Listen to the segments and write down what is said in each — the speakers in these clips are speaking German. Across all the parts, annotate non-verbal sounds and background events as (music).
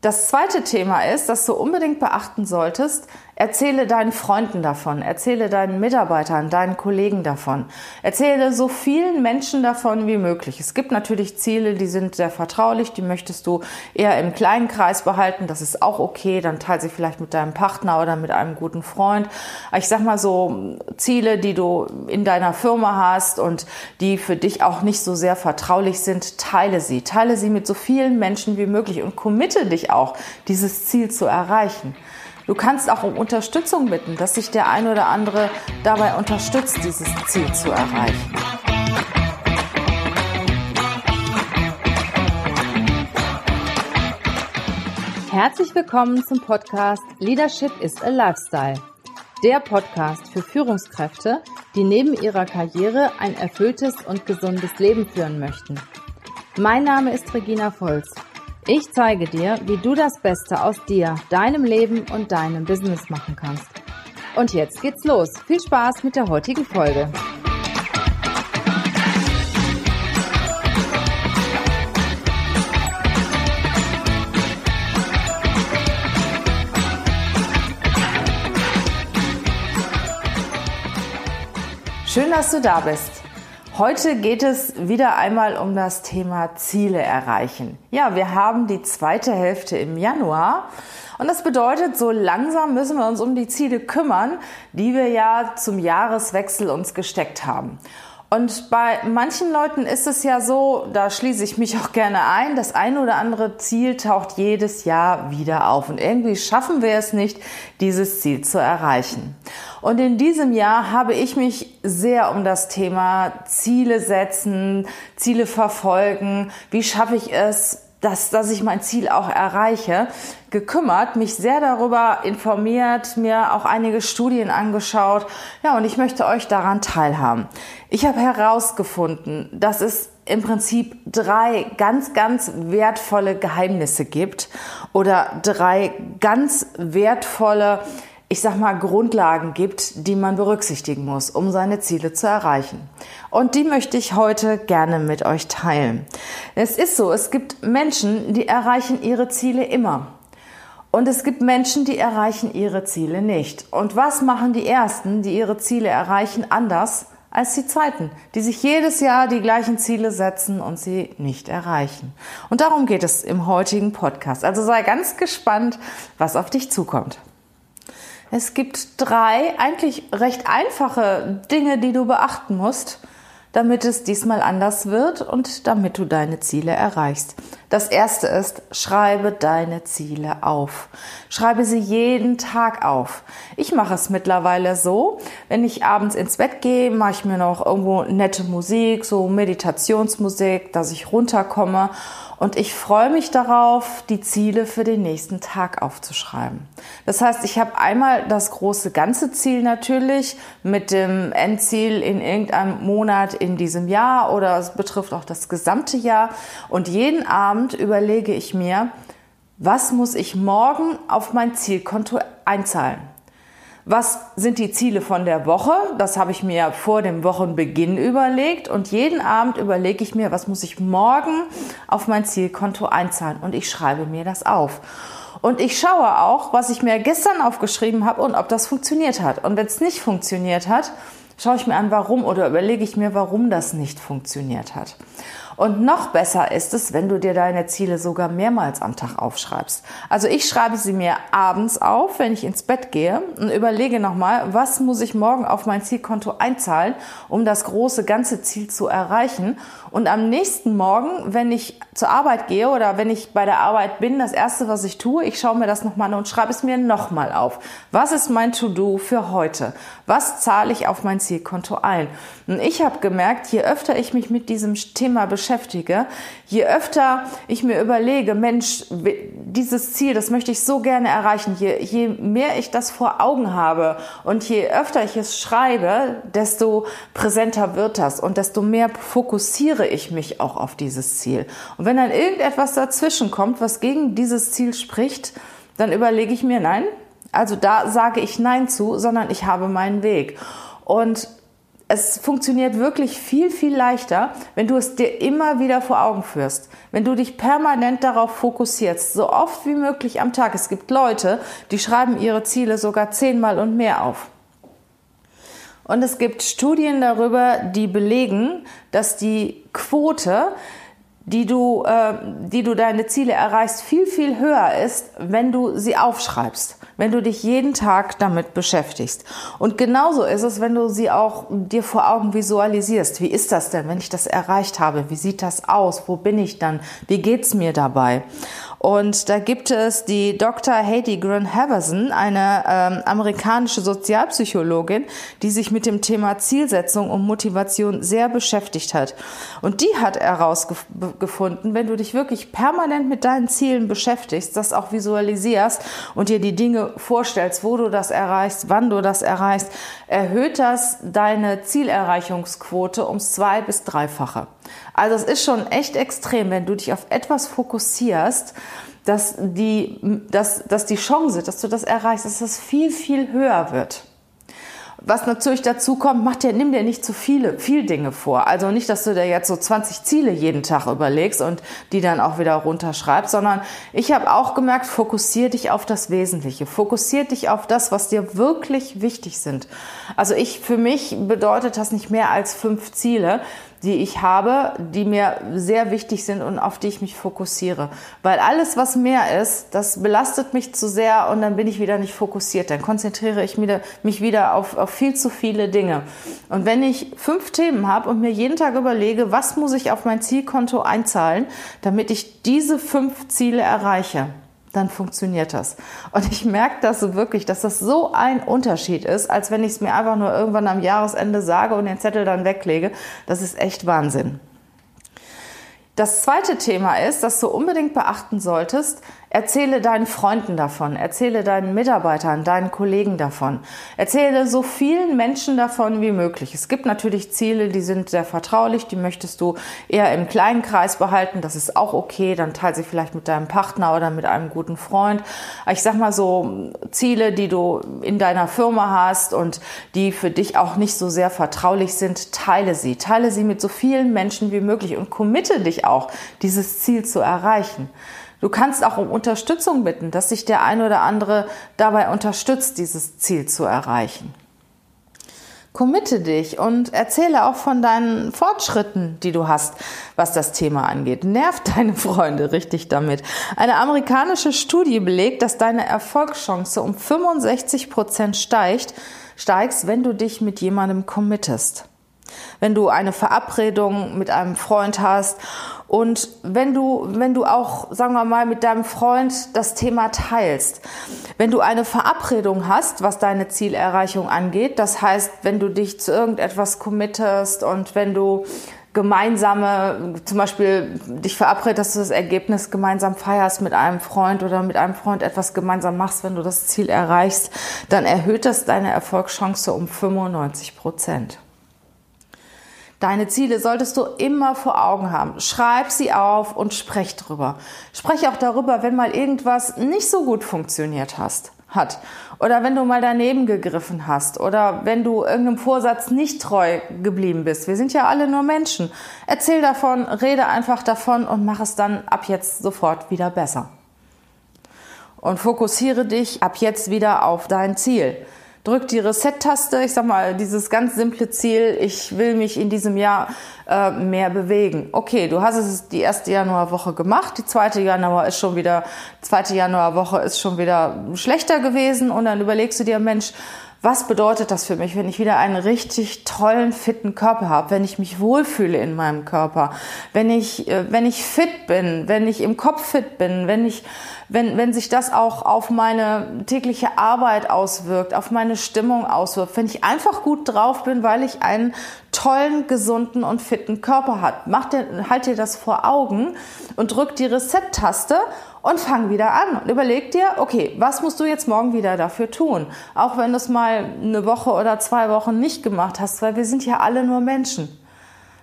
Das zweite Thema ist, dass du unbedingt beachten solltest, Erzähle deinen Freunden davon, erzähle deinen Mitarbeitern, deinen Kollegen davon. Erzähle so vielen Menschen davon wie möglich. Es gibt natürlich Ziele, die sind sehr vertraulich, die möchtest du eher im kleinen Kreis behalten. Das ist auch okay. Dann teile sie vielleicht mit deinem Partner oder mit einem guten Freund. Ich sag mal so Ziele, die du in deiner Firma hast und die für dich auch nicht so sehr vertraulich sind, teile sie. Teile sie mit so vielen Menschen wie möglich und committe dich auch, dieses Ziel zu erreichen. Du kannst auch um Unterstützung bitten, dass sich der ein oder andere dabei unterstützt, dieses Ziel zu erreichen. Herzlich willkommen zum Podcast Leadership is a Lifestyle. Der Podcast für Führungskräfte, die neben ihrer Karriere ein erfülltes und gesundes Leben führen möchten. Mein Name ist Regina Volz ich zeige dir, wie du das Beste aus dir, deinem Leben und deinem Business machen kannst. Und jetzt geht's los. Viel Spaß mit der heutigen Folge. Schön, dass du da bist. Heute geht es wieder einmal um das Thema Ziele erreichen. Ja, wir haben die zweite Hälfte im Januar und das bedeutet, so langsam müssen wir uns um die Ziele kümmern, die wir ja zum Jahreswechsel uns gesteckt haben. Und bei manchen Leuten ist es ja so, da schließe ich mich auch gerne ein, das eine oder andere Ziel taucht jedes Jahr wieder auf. Und irgendwie schaffen wir es nicht, dieses Ziel zu erreichen. Und in diesem Jahr habe ich mich sehr um das Thema Ziele setzen, Ziele verfolgen, wie schaffe ich es, dass, dass ich mein Ziel auch erreiche, gekümmert, mich sehr darüber informiert, mir auch einige Studien angeschaut. Ja, und ich möchte euch daran teilhaben. Ich habe herausgefunden, dass es im Prinzip drei ganz, ganz wertvolle Geheimnisse gibt oder drei ganz wertvolle ich sag mal, Grundlagen gibt, die man berücksichtigen muss, um seine Ziele zu erreichen. Und die möchte ich heute gerne mit euch teilen. Es ist so, es gibt Menschen, die erreichen ihre Ziele immer. Und es gibt Menschen, die erreichen ihre Ziele nicht. Und was machen die Ersten, die ihre Ziele erreichen, anders als die Zweiten, die sich jedes Jahr die gleichen Ziele setzen und sie nicht erreichen? Und darum geht es im heutigen Podcast. Also sei ganz gespannt, was auf dich zukommt. Es gibt drei eigentlich recht einfache Dinge, die du beachten musst, damit es diesmal anders wird und damit du deine Ziele erreichst. Das erste ist, schreibe deine Ziele auf. Schreibe sie jeden Tag auf. Ich mache es mittlerweile so, wenn ich abends ins Bett gehe, mache ich mir noch irgendwo nette Musik, so Meditationsmusik, dass ich runterkomme und ich freue mich darauf, die Ziele für den nächsten Tag aufzuschreiben. Das heißt, ich habe einmal das große ganze Ziel natürlich mit dem Endziel in irgendeinem Monat in diesem Jahr oder es betrifft auch das gesamte Jahr. Und jeden Abend überlege ich mir, was muss ich morgen auf mein Zielkonto einzahlen? Was sind die Ziele von der Woche? Das habe ich mir vor dem Wochenbeginn überlegt und jeden Abend überlege ich mir, was muss ich morgen auf mein Zielkonto einzahlen und ich schreibe mir das auf. Und ich schaue auch, was ich mir gestern aufgeschrieben habe und ob das funktioniert hat. Und wenn es nicht funktioniert hat, schaue ich mir an, warum oder überlege ich mir, warum das nicht funktioniert hat. Und noch besser ist es, wenn du dir deine Ziele sogar mehrmals am Tag aufschreibst. Also ich schreibe sie mir abends auf, wenn ich ins Bett gehe und überlege nochmal, was muss ich morgen auf mein Zielkonto einzahlen, um das große ganze Ziel zu erreichen. Und am nächsten Morgen, wenn ich zur Arbeit gehe oder wenn ich bei der Arbeit bin, das erste, was ich tue, ich schaue mir das nochmal an und schreibe es mir nochmal auf. Was ist mein To-Do für heute? Was zahle ich auf mein Zielkonto ein? Und ich habe gemerkt, je öfter ich mich mit diesem Thema beschäftige, beschäftige, je öfter ich mir überlege, Mensch, dieses Ziel, das möchte ich so gerne erreichen, je, je mehr ich das vor Augen habe und je öfter ich es schreibe, desto präsenter wird das und desto mehr fokussiere ich mich auch auf dieses Ziel. Und wenn dann irgendetwas dazwischen kommt, was gegen dieses Ziel spricht, dann überlege ich mir, nein, also da sage ich Nein zu, sondern ich habe meinen Weg. Und es funktioniert wirklich viel, viel leichter, wenn du es dir immer wieder vor Augen führst. Wenn du dich permanent darauf fokussierst, so oft wie möglich am Tag. Es gibt Leute, die schreiben ihre Ziele sogar zehnmal und mehr auf. Und es gibt Studien darüber, die belegen, dass die Quote, die du, äh, die du deine Ziele erreichst, viel, viel höher ist, wenn du sie aufschreibst wenn du dich jeden Tag damit beschäftigst. Und genauso ist es, wenn du sie auch dir vor Augen visualisierst. Wie ist das denn, wenn ich das erreicht habe? Wie sieht das aus? Wo bin ich dann? Wie geht's mir dabei? Und da gibt es die Dr. Heidi Grun Haverson, eine ähm, amerikanische Sozialpsychologin, die sich mit dem Thema Zielsetzung und Motivation sehr beschäftigt hat. Und die hat herausgefunden, wenn du dich wirklich permanent mit deinen Zielen beschäftigst, das auch visualisierst und dir die Dinge vorstellst, wo du das erreichst, wann du das erreichst, erhöht das deine Zielerreichungsquote ums zwei- bis dreifache. Also es ist schon echt extrem, wenn du dich auf etwas fokussierst, dass die, dass, dass die Chance, dass du das erreichst, dass das viel, viel höher wird. Was natürlich dazu kommt, mach dir, nimm dir nicht zu viele, viel Dinge vor. Also nicht, dass du dir jetzt so 20 Ziele jeden Tag überlegst und die dann auch wieder runterschreibst, sondern ich habe auch gemerkt, fokussier dich auf das Wesentliche. Fokussier dich auf das, was dir wirklich wichtig sind. Also ich, für mich bedeutet das nicht mehr als fünf Ziele, die ich habe, die mir sehr wichtig sind und auf die ich mich fokussiere. Weil alles, was mehr ist, das belastet mich zu sehr und dann bin ich wieder nicht fokussiert. Dann konzentriere ich mich wieder auf, auf viel zu viele Dinge. Und wenn ich fünf Themen habe und mir jeden Tag überlege, was muss ich auf mein Zielkonto einzahlen, damit ich diese fünf Ziele erreiche, dann funktioniert das. Und ich merke das so wirklich, dass das so ein Unterschied ist, als wenn ich es mir einfach nur irgendwann am Jahresende sage und den Zettel dann weglege. Das ist echt Wahnsinn. Das zweite Thema ist, dass du unbedingt beachten solltest, Erzähle deinen Freunden davon, erzähle deinen Mitarbeitern, deinen Kollegen davon. Erzähle so vielen Menschen davon wie möglich. Es gibt natürlich Ziele, die sind sehr vertraulich, die möchtest du eher im kleinen Kreis behalten. Das ist auch okay. Dann teile sie vielleicht mit deinem Partner oder mit einem guten Freund. Ich sag mal so Ziele, die du in deiner Firma hast und die für dich auch nicht so sehr vertraulich sind, teile sie. Teile sie mit so vielen Menschen wie möglich und committe dich auch, dieses Ziel zu erreichen. Du kannst auch um Unterstützung bitten, dass sich der ein oder andere dabei unterstützt, dieses Ziel zu erreichen. Committe dich und erzähle auch von deinen Fortschritten, die du hast, was das Thema angeht. Nerv deine Freunde richtig damit. Eine amerikanische Studie belegt, dass deine Erfolgschance um 65 Prozent steigt, steigst, wenn du dich mit jemandem committest. Wenn du eine Verabredung mit einem Freund hast und wenn du, wenn du auch, sagen wir mal, mit deinem Freund das Thema teilst, wenn du eine Verabredung hast, was deine Zielerreichung angeht, das heißt, wenn du dich zu irgendetwas committest und wenn du gemeinsame, zum Beispiel dich verabredest, dass du das Ergebnis gemeinsam feierst mit einem Freund oder mit einem Freund etwas gemeinsam machst, wenn du das Ziel erreichst, dann erhöht das deine Erfolgschance um 95 Prozent. Deine Ziele solltest du immer vor Augen haben. Schreib sie auf und sprech drüber. Sprech auch darüber, wenn mal irgendwas nicht so gut funktioniert hast, hat. Oder wenn du mal daneben gegriffen hast. Oder wenn du irgendeinem Vorsatz nicht treu geblieben bist. Wir sind ja alle nur Menschen. Erzähl davon, rede einfach davon und mach es dann ab jetzt sofort wieder besser. Und fokussiere dich ab jetzt wieder auf dein Ziel drück die Reset-Taste. Ich sag mal, dieses ganz simple Ziel, ich will mich in diesem Jahr äh, mehr bewegen. Okay, du hast es die erste Januarwoche gemacht, die zweite Januar ist schon wieder, zweite Januarwoche ist schon wieder schlechter gewesen und dann überlegst du dir, Mensch, was bedeutet das für mich, wenn ich wieder einen richtig tollen, fitten Körper habe, wenn ich mich wohlfühle in meinem Körper, wenn ich, äh, wenn ich fit bin, wenn ich im Kopf fit bin, wenn ich wenn, wenn sich das auch auf meine tägliche Arbeit auswirkt, auf meine Stimmung auswirkt, wenn ich einfach gut drauf bin, weil ich einen tollen, gesunden und fitten Körper hat. Mach dir, halt dir das vor Augen und drück die Reset-Taste und fang wieder an und überleg dir, okay, was musst du jetzt morgen wieder dafür tun? Auch wenn du es mal eine Woche oder zwei Wochen nicht gemacht hast, weil wir sind ja alle nur Menschen.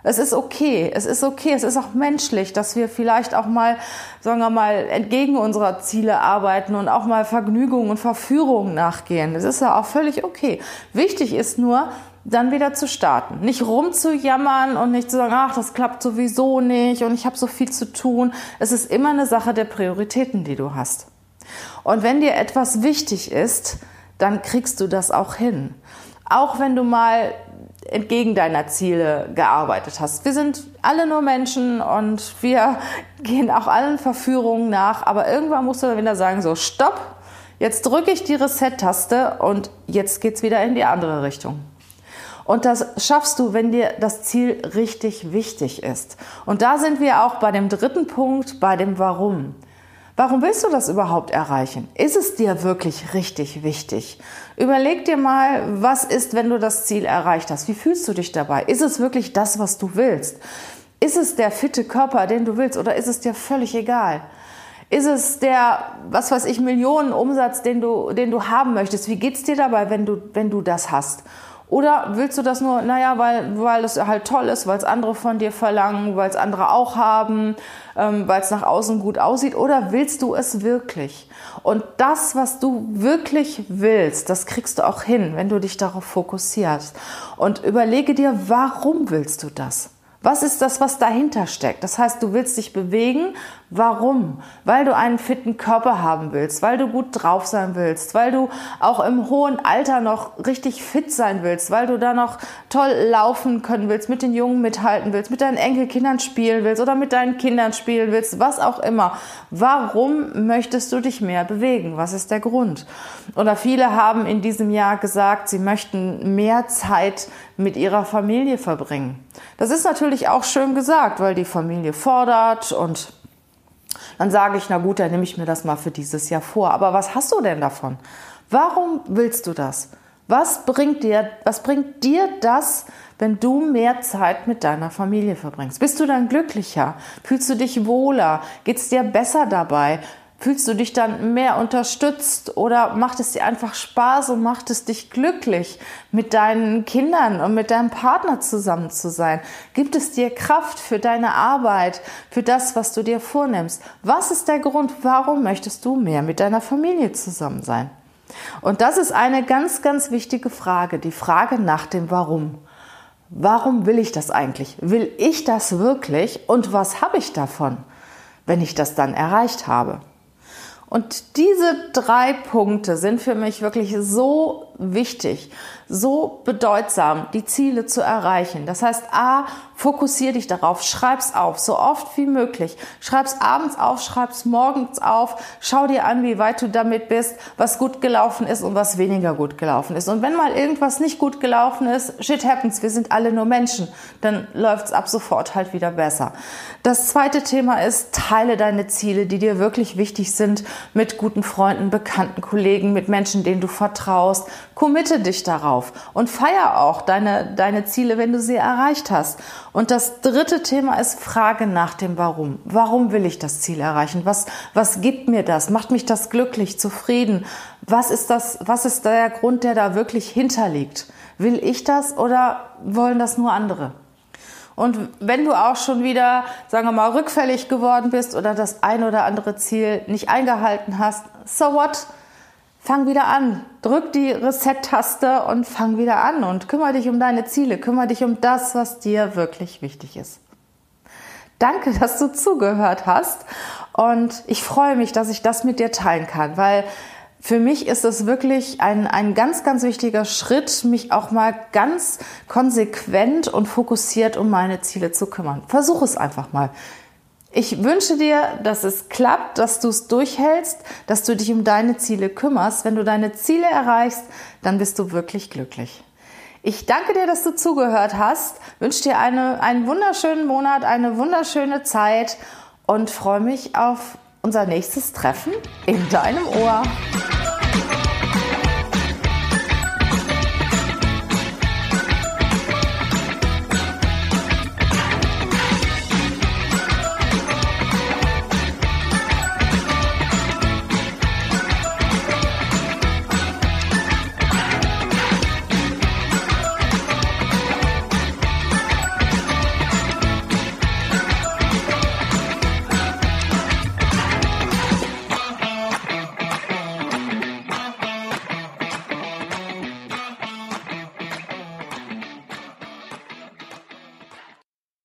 Es ist okay, es ist okay, es ist auch menschlich, dass wir vielleicht auch mal, sagen wir mal, entgegen unserer Ziele arbeiten und auch mal Vergnügungen und Verführungen nachgehen. Das ist ja auch völlig okay. Wichtig ist nur, dann wieder zu starten. Nicht rumzujammern und nicht zu sagen, ach, das klappt sowieso nicht und ich habe so viel zu tun. Es ist immer eine Sache der Prioritäten, die du hast. Und wenn dir etwas wichtig ist, dann kriegst du das auch hin. Auch wenn du mal entgegen deiner Ziele gearbeitet hast. Wir sind alle nur Menschen und wir (laughs) gehen auch allen Verführungen nach, aber irgendwann musst du dann wieder sagen, so, stopp, jetzt drücke ich die Reset-Taste und jetzt geht's wieder in die andere Richtung. Und das schaffst du, wenn dir das Ziel richtig wichtig ist. Und da sind wir auch bei dem dritten Punkt, bei dem Warum. Warum willst du das überhaupt erreichen? Ist es dir wirklich richtig wichtig? Überleg dir mal, was ist, wenn du das Ziel erreicht hast? Wie fühlst du dich dabei? Ist es wirklich das, was du willst? Ist es der fitte Körper, den du willst, oder ist es dir völlig egal? Ist es der, was weiß ich, Millionen Umsatz, den du, den du haben möchtest? Wie geht's dir dabei, wenn du, wenn du das hast? Oder willst du das nur, naja, weil, weil es halt toll ist, weil es andere von dir verlangen, weil es andere auch haben, ähm, weil es nach außen gut aussieht? Oder willst du es wirklich? Und das, was du wirklich willst, das kriegst du auch hin, wenn du dich darauf fokussierst. Und überlege dir, warum willst du das? Was ist das, was dahinter steckt? Das heißt, du willst dich bewegen. Warum? Weil du einen fitten Körper haben willst, weil du gut drauf sein willst, weil du auch im hohen Alter noch richtig fit sein willst, weil du da noch toll laufen können willst, mit den Jungen mithalten willst, mit deinen Enkelkindern spielen willst oder mit deinen Kindern spielen willst, was auch immer. Warum möchtest du dich mehr bewegen? Was ist der Grund? Oder viele haben in diesem Jahr gesagt, sie möchten mehr Zeit mit ihrer Familie verbringen. Das ist natürlich auch schön gesagt, weil die Familie fordert und dann sage ich, na gut, dann nehme ich mir das mal für dieses Jahr vor. Aber was hast du denn davon? Warum willst du das? Was bringt dir, was bringt dir das, wenn du mehr Zeit mit deiner Familie verbringst? Bist du dann glücklicher? Fühlst du dich wohler? Geht es dir besser dabei? Fühlst du dich dann mehr unterstützt oder macht es dir einfach Spaß und macht es dich glücklich, mit deinen Kindern und mit deinem Partner zusammen zu sein? Gibt es dir Kraft für deine Arbeit, für das, was du dir vornimmst? Was ist der Grund, warum möchtest du mehr mit deiner Familie zusammen sein? Und das ist eine ganz, ganz wichtige Frage, die Frage nach dem Warum. Warum will ich das eigentlich? Will ich das wirklich? Und was habe ich davon, wenn ich das dann erreicht habe? Und diese drei Punkte sind für mich wirklich so wichtig, so bedeutsam, die Ziele zu erreichen. Das heißt, A, fokussier dich darauf, schreib's auf, so oft wie möglich. Schreib's abends auf, schreib's morgens auf, schau dir an, wie weit du damit bist, was gut gelaufen ist und was weniger gut gelaufen ist. Und wenn mal irgendwas nicht gut gelaufen ist, shit happens, wir sind alle nur Menschen, dann läuft's ab sofort halt wieder besser. Das zweite Thema ist, teile deine Ziele, die dir wirklich wichtig sind, mit guten Freunden, bekannten Kollegen, mit Menschen, denen du vertraust. Committe dich darauf und feier auch deine, deine Ziele, wenn du sie erreicht hast. Und das dritte Thema ist Frage nach dem Warum. Warum will ich das Ziel erreichen? Was, was gibt mir das? Macht mich das glücklich, zufrieden? Was ist das, was ist der Grund, der da wirklich hinterliegt? Will ich das oder wollen das nur andere? Und wenn du auch schon wieder, sagen wir mal, rückfällig geworden bist oder das ein oder andere Ziel nicht eingehalten hast, so what? Fang wieder an. Drück die Reset-Taste und fang wieder an und kümmere dich um deine Ziele. Kümmere dich um das, was dir wirklich wichtig ist. Danke, dass du zugehört hast und ich freue mich, dass ich das mit dir teilen kann, weil für mich ist es wirklich ein, ein ganz, ganz wichtiger Schritt, mich auch mal ganz konsequent und fokussiert um meine Ziele zu kümmern. Versuch es einfach mal. Ich wünsche dir, dass es klappt, dass du es durchhältst, dass du dich um deine Ziele kümmerst. Wenn du deine Ziele erreichst, dann bist du wirklich glücklich. Ich danke dir, dass du zugehört hast, wünsche dir eine, einen wunderschönen Monat, eine wunderschöne Zeit und freue mich auf unser nächstes Treffen in deinem Ohr.